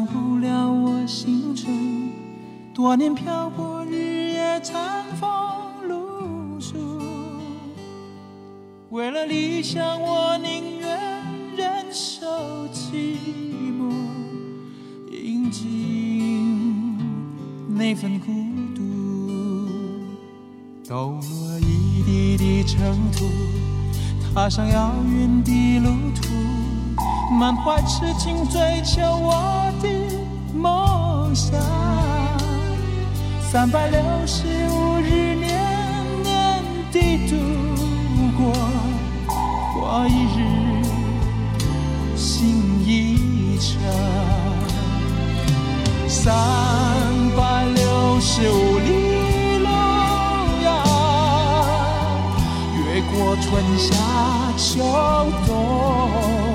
忘不了我行程，多年漂泊，日夜餐风露宿。为了理想，我宁愿忍受寂寞，饮尽那份孤独。抖落一地的尘土，踏上遥远的路途。满怀痴情追求我的梦想，三百六十五日年年地度过，过一日心一程，三百六十五里路呀，越过春夏秋冬。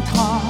他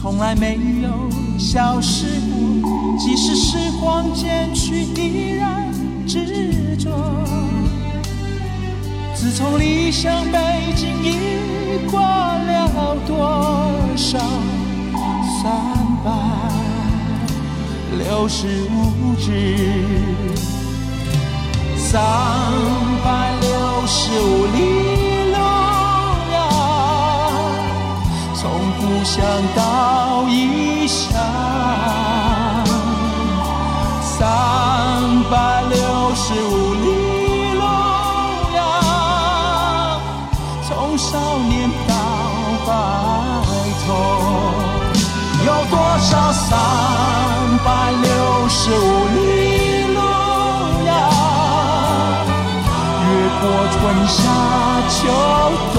从来没有消失过，即使时光渐去，依然执着。自从离乡背井，已过了多少三百六十五日，三百六十五里。故乡到异乡，三百六十五里路呀，从少年到白头，有多少三百六十五里路呀？越过春夏秋冬。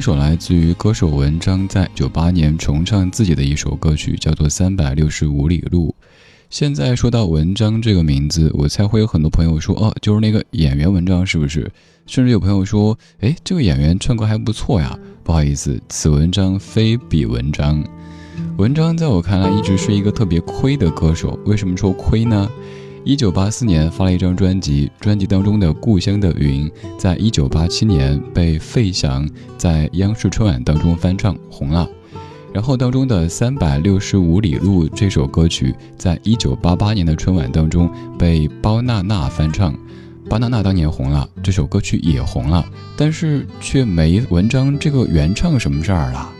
一首来自于歌手文章在九八年重唱自己的一首歌曲，叫做《三百六十五里路》。现在说到文章这个名字，我猜会有很多朋友说：“哦，就是那个演员文章，是不是？”甚至有朋友说：“哎，这个演员唱歌还不错呀。”不好意思，此文章非彼文章。文章在我看来一直是一个特别亏的歌手。为什么说亏呢？一九八四年发了一张专辑，专辑当中的《故乡的云》在一九八七年被费翔在央视春晚当中翻唱红了。然后当中的《三百六十五里路》这首歌曲，在一九八八年的春晚当中被包娜娜翻唱。包娜娜当年红了，这首歌曲也红了，但是却没文章这个原唱什么事儿了。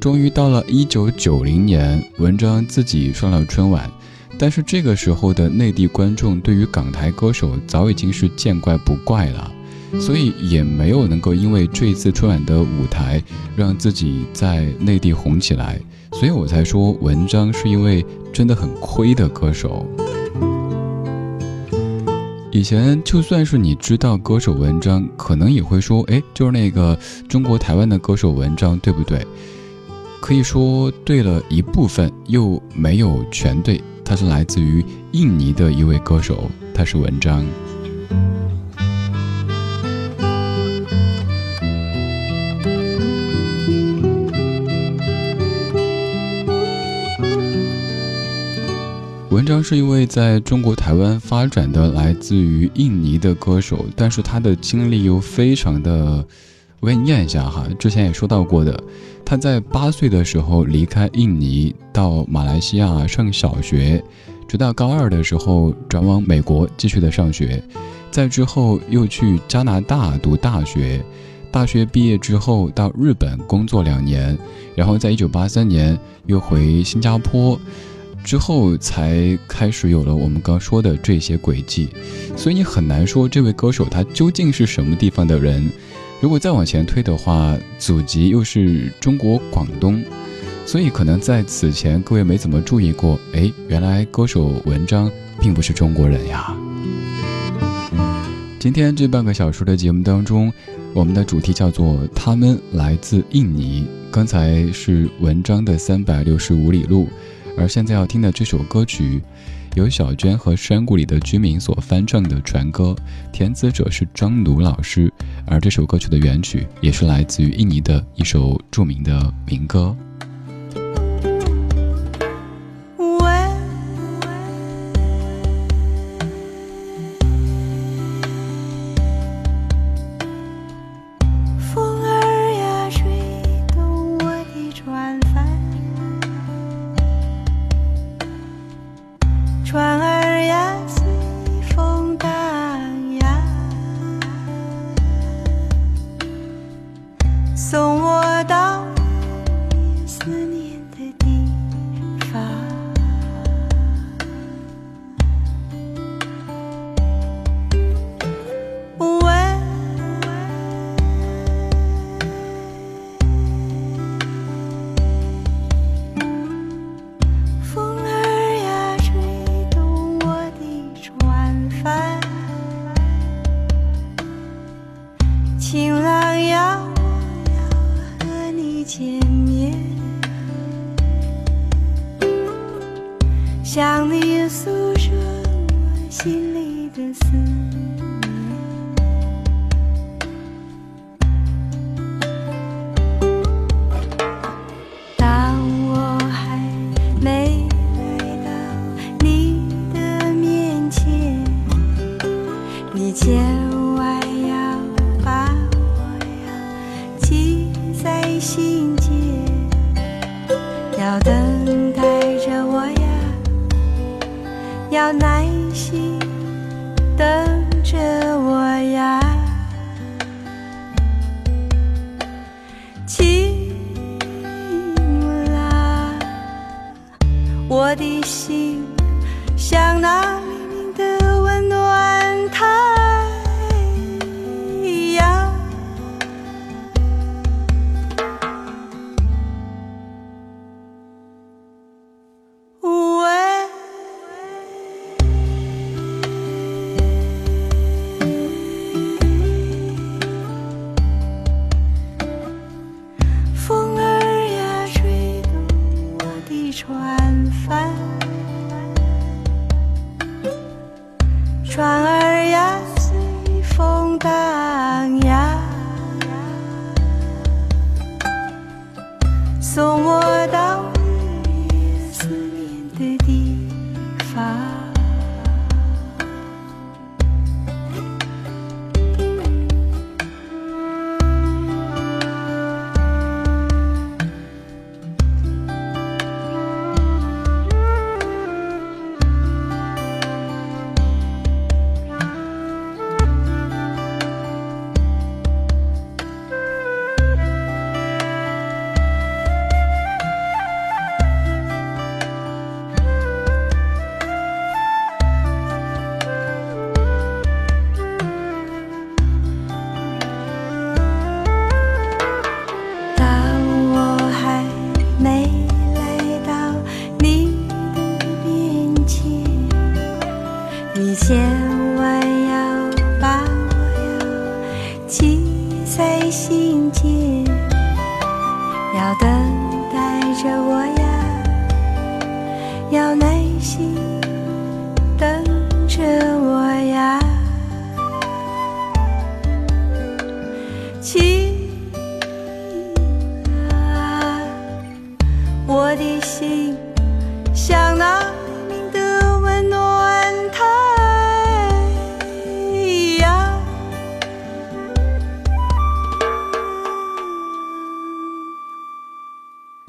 终于到了一九九零年，文章自己上了春晚，但是这个时候的内地观众对于港台歌手早已经是见怪不怪了，所以也没有能够因为这一次春晚的舞台让自己在内地红起来，所以我才说文章是因为真的很亏的歌手。以前就算是你知道歌手文章，可能也会说，哎，就是那个中国台湾的歌手文章，对不对？可以说对了一部分，又没有全对。他是来自于印尼的一位歌手，他是文章。文章是一位在中国台湾发展的来自于印尼的歌手，但是他的经历又非常的，我给你念一下哈，之前也说到过的，他在八岁的时候离开印尼到马来西亚上小学，直到高二的时候转往美国继续的上学，在之后又去加拿大读大学，大学毕业之后到日本工作两年，然后在一九八三年又回新加坡。之后才开始有了我们刚说的这些轨迹，所以你很难说这位歌手他究竟是什么地方的人。如果再往前推的话，祖籍又是中国广东，所以可能在此前各位没怎么注意过，哎，原来歌手文章并不是中国人呀。今天这半个小时的节目当中，我们的主题叫做“他们来自印尼”，刚才是文章的三百六十五里路。而现在要听的这首歌曲，由小娟和山谷里的居民所翻唱的传歌，填词者是张奴老师，而这首歌曲的原曲也是来自于印尼的一首著名的民歌。心间要等待着我呀要耐心等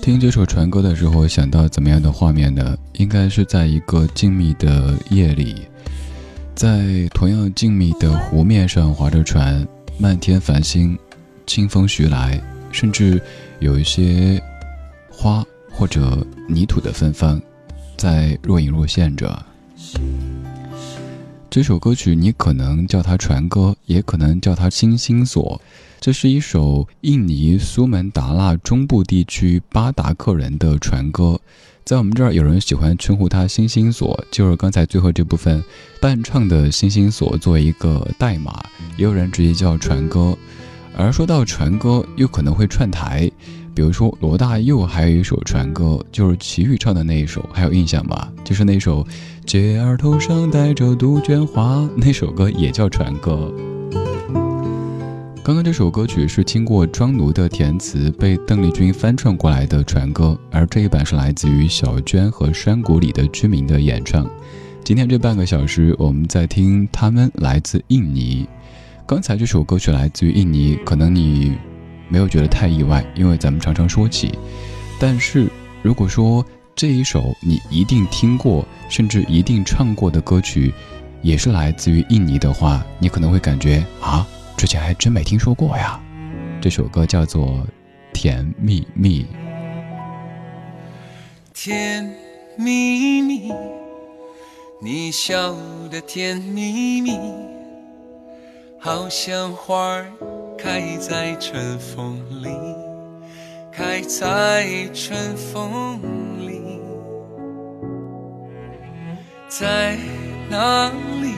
听这首传歌的时候，想到怎么样的画面呢？应该是在一个静谧的夜里，在同样静谧的湖面上划着船，漫天繁星，清风徐来，甚至有一些花或者泥土的芬芳，在若隐若现着。这首歌曲你可能叫它传歌，也可能叫它星星锁。这是一首印尼苏门答腊中部地区巴达克人的传歌，在我们这儿有人喜欢称呼它“星星锁”，就是刚才最后这部分伴唱的“星星锁”作为一个代码，也有人直接叫传歌。而说到传歌，又可能会串台，比如说罗大佑还有一首传歌，就是齐豫唱的那一首，还有印象吗？就是那首“姐儿头上戴着杜鹃花”那首歌也叫传歌。刚刚这首歌曲是经过庄奴的填词，被邓丽君翻唱过来的传歌，而这一版是来自于小娟和山谷里的居民的演唱。今天这半个小时，我们在听他们来自印尼。刚才这首歌曲来自于印尼，可能你没有觉得太意外，因为咱们常常说起。但是如果说这一首你一定听过，甚至一定唱过的歌曲，也是来自于印尼的话，你可能会感觉啊。之前还真没听说过呀，这首歌叫做《甜蜜蜜》。甜蜜蜜，你笑得甜蜜蜜，好像花儿开在春风里，开在春风里，在哪里，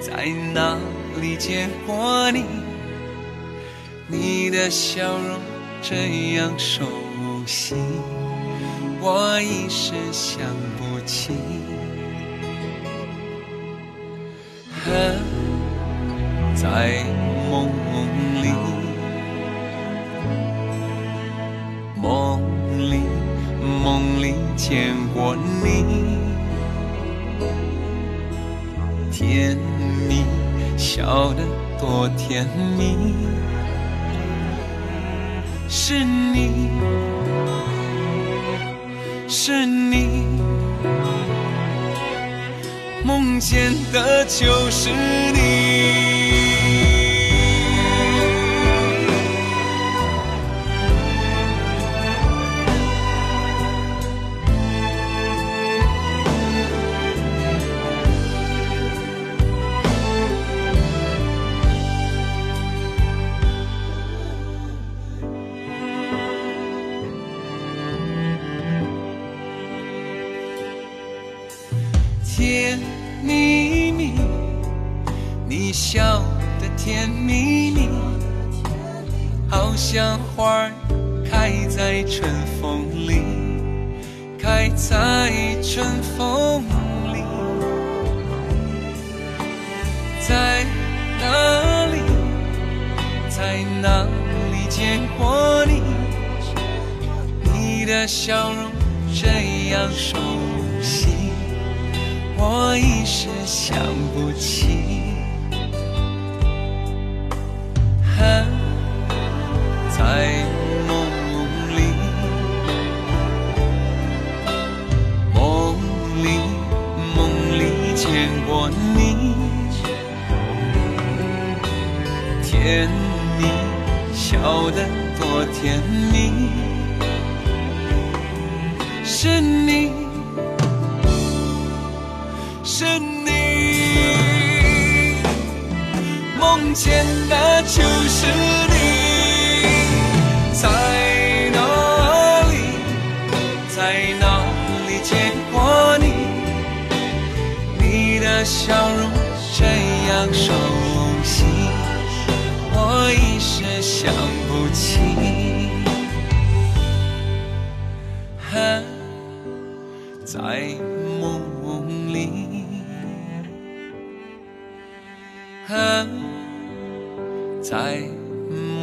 在哪里？见过你，你的笑容这样熟悉，我一时想不起。和在梦里，梦里梦里见过你，甜蜜。笑得多甜蜜，是你，是你，梦见的就是你。甜蜜蜜，你笑的甜蜜蜜，好像花儿开在春风里，开在春风里，在哪里，在哪里见过你？你的笑容这样熟悉。我一时想不起，还在梦里，梦里梦里见过你，甜蜜笑得多甜蜜，是你。是你，梦见的就是你，在哪里，在哪里见过你？你的笑容这样熟悉，我一时想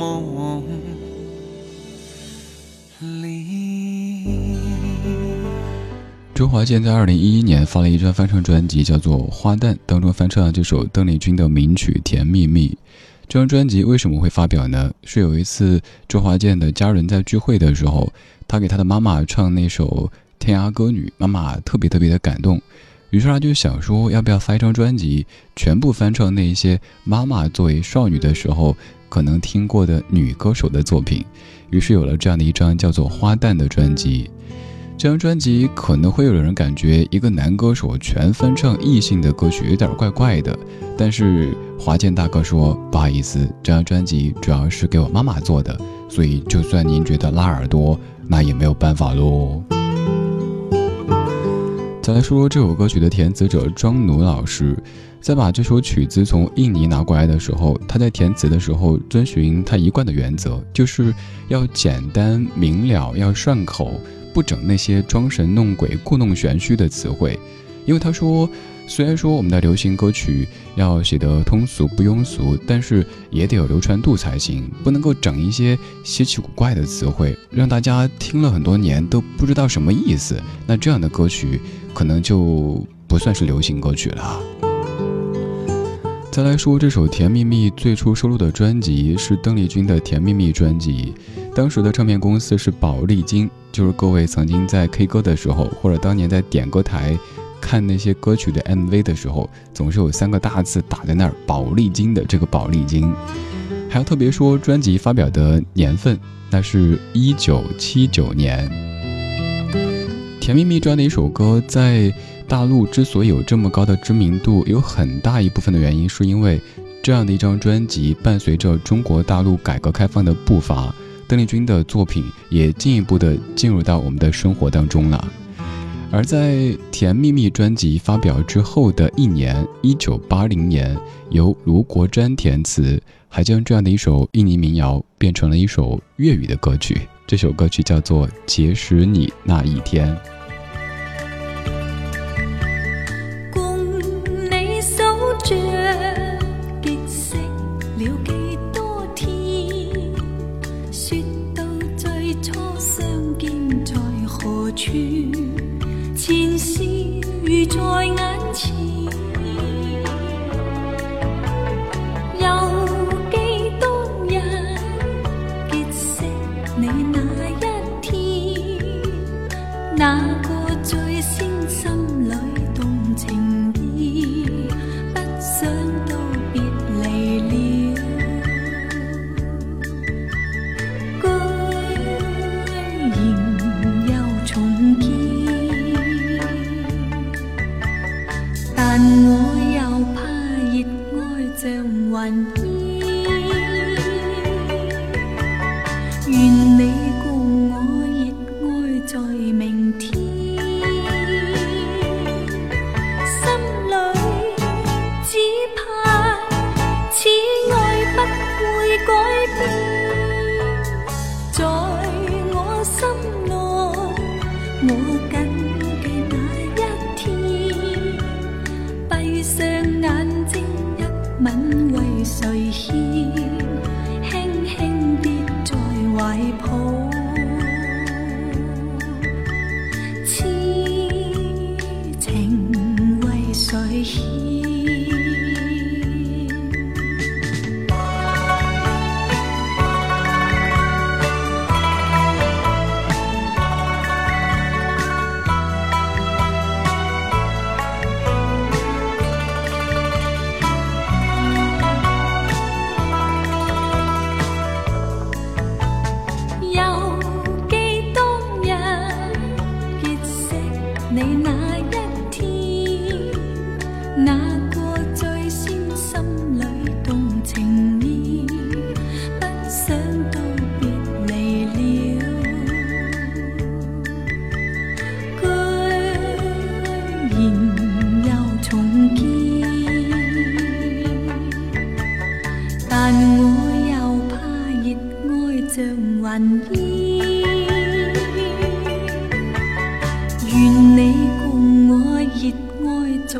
梦里。周华健在二零一一年发了一张翻唱专辑，叫做《花旦》，当中翻唱了这首邓丽君的名曲《甜蜜蜜》。这张专辑为什么会发表呢？是有一次周华健的家人在聚会的时候，他给他的妈妈唱那首《天涯歌女》，妈妈特别特别的感动，于是他就想说，要不要发一张专辑，全部翻唱那些妈妈作为少女的时候可能听过的女歌手的作品，于是有了这样的一张叫做《花旦》的专辑。这张专辑可能会有人感觉一个男歌手全翻唱异性的歌曲有点怪怪的，但是华健大哥说不好意思，这张专辑主要是给我妈妈做的，所以就算您觉得拉耳朵，那也没有办法喽。再来说说这首歌曲的填词者庄奴老师，在把这首曲子从印尼拿过来的时候，他在填词的时候遵循他一贯的原则，就是要简单明了，要顺口。不整那些装神弄鬼、故弄玄虚的词汇，因为他说，虽然说我们的流行歌曲要写得通俗不庸俗，但是也得有流传度才行，不能够整一些稀奇古怪的词汇，让大家听了很多年都不知道什么意思。那这样的歌曲可能就不算是流行歌曲了。再来说这首《甜蜜蜜》，最初收录的专辑是邓丽君的《甜蜜蜜》专辑，当时的唱片公司是宝丽金。就是各位曾经在 K 歌的时候，或者当年在点歌台看那些歌曲的 MV 的时候，总是有三个大字打在那儿“宝丽金”的这个宝丽金。还要特别说专辑发表的年份，那是一九七九年。《甜蜜蜜》这样的一首歌在。大陆之所以有这么高的知名度，有很大一部分的原因是因为这样的一张专辑伴随着中国大陆改革开放的步伐，邓丽君的作品也进一步的进入到我们的生活当中了。而在《甜蜜蜜》专辑发表之后的一年，一九八零年，由卢国詹填词，还将这样的一首印尼民谣变成了一首粤语的歌曲。这首歌曲叫做《结识你那一天》。愿你愿你共我热爱在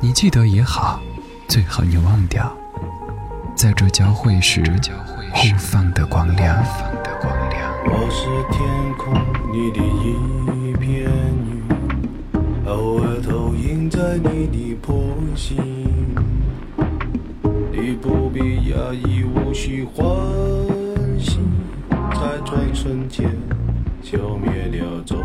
你记得也好，最好你忘掉，在这交汇时互放的光亮。我是天空里的一片云，偶尔投影在你的波心。你不必讶异，无需欢喜，在转瞬间消灭了踪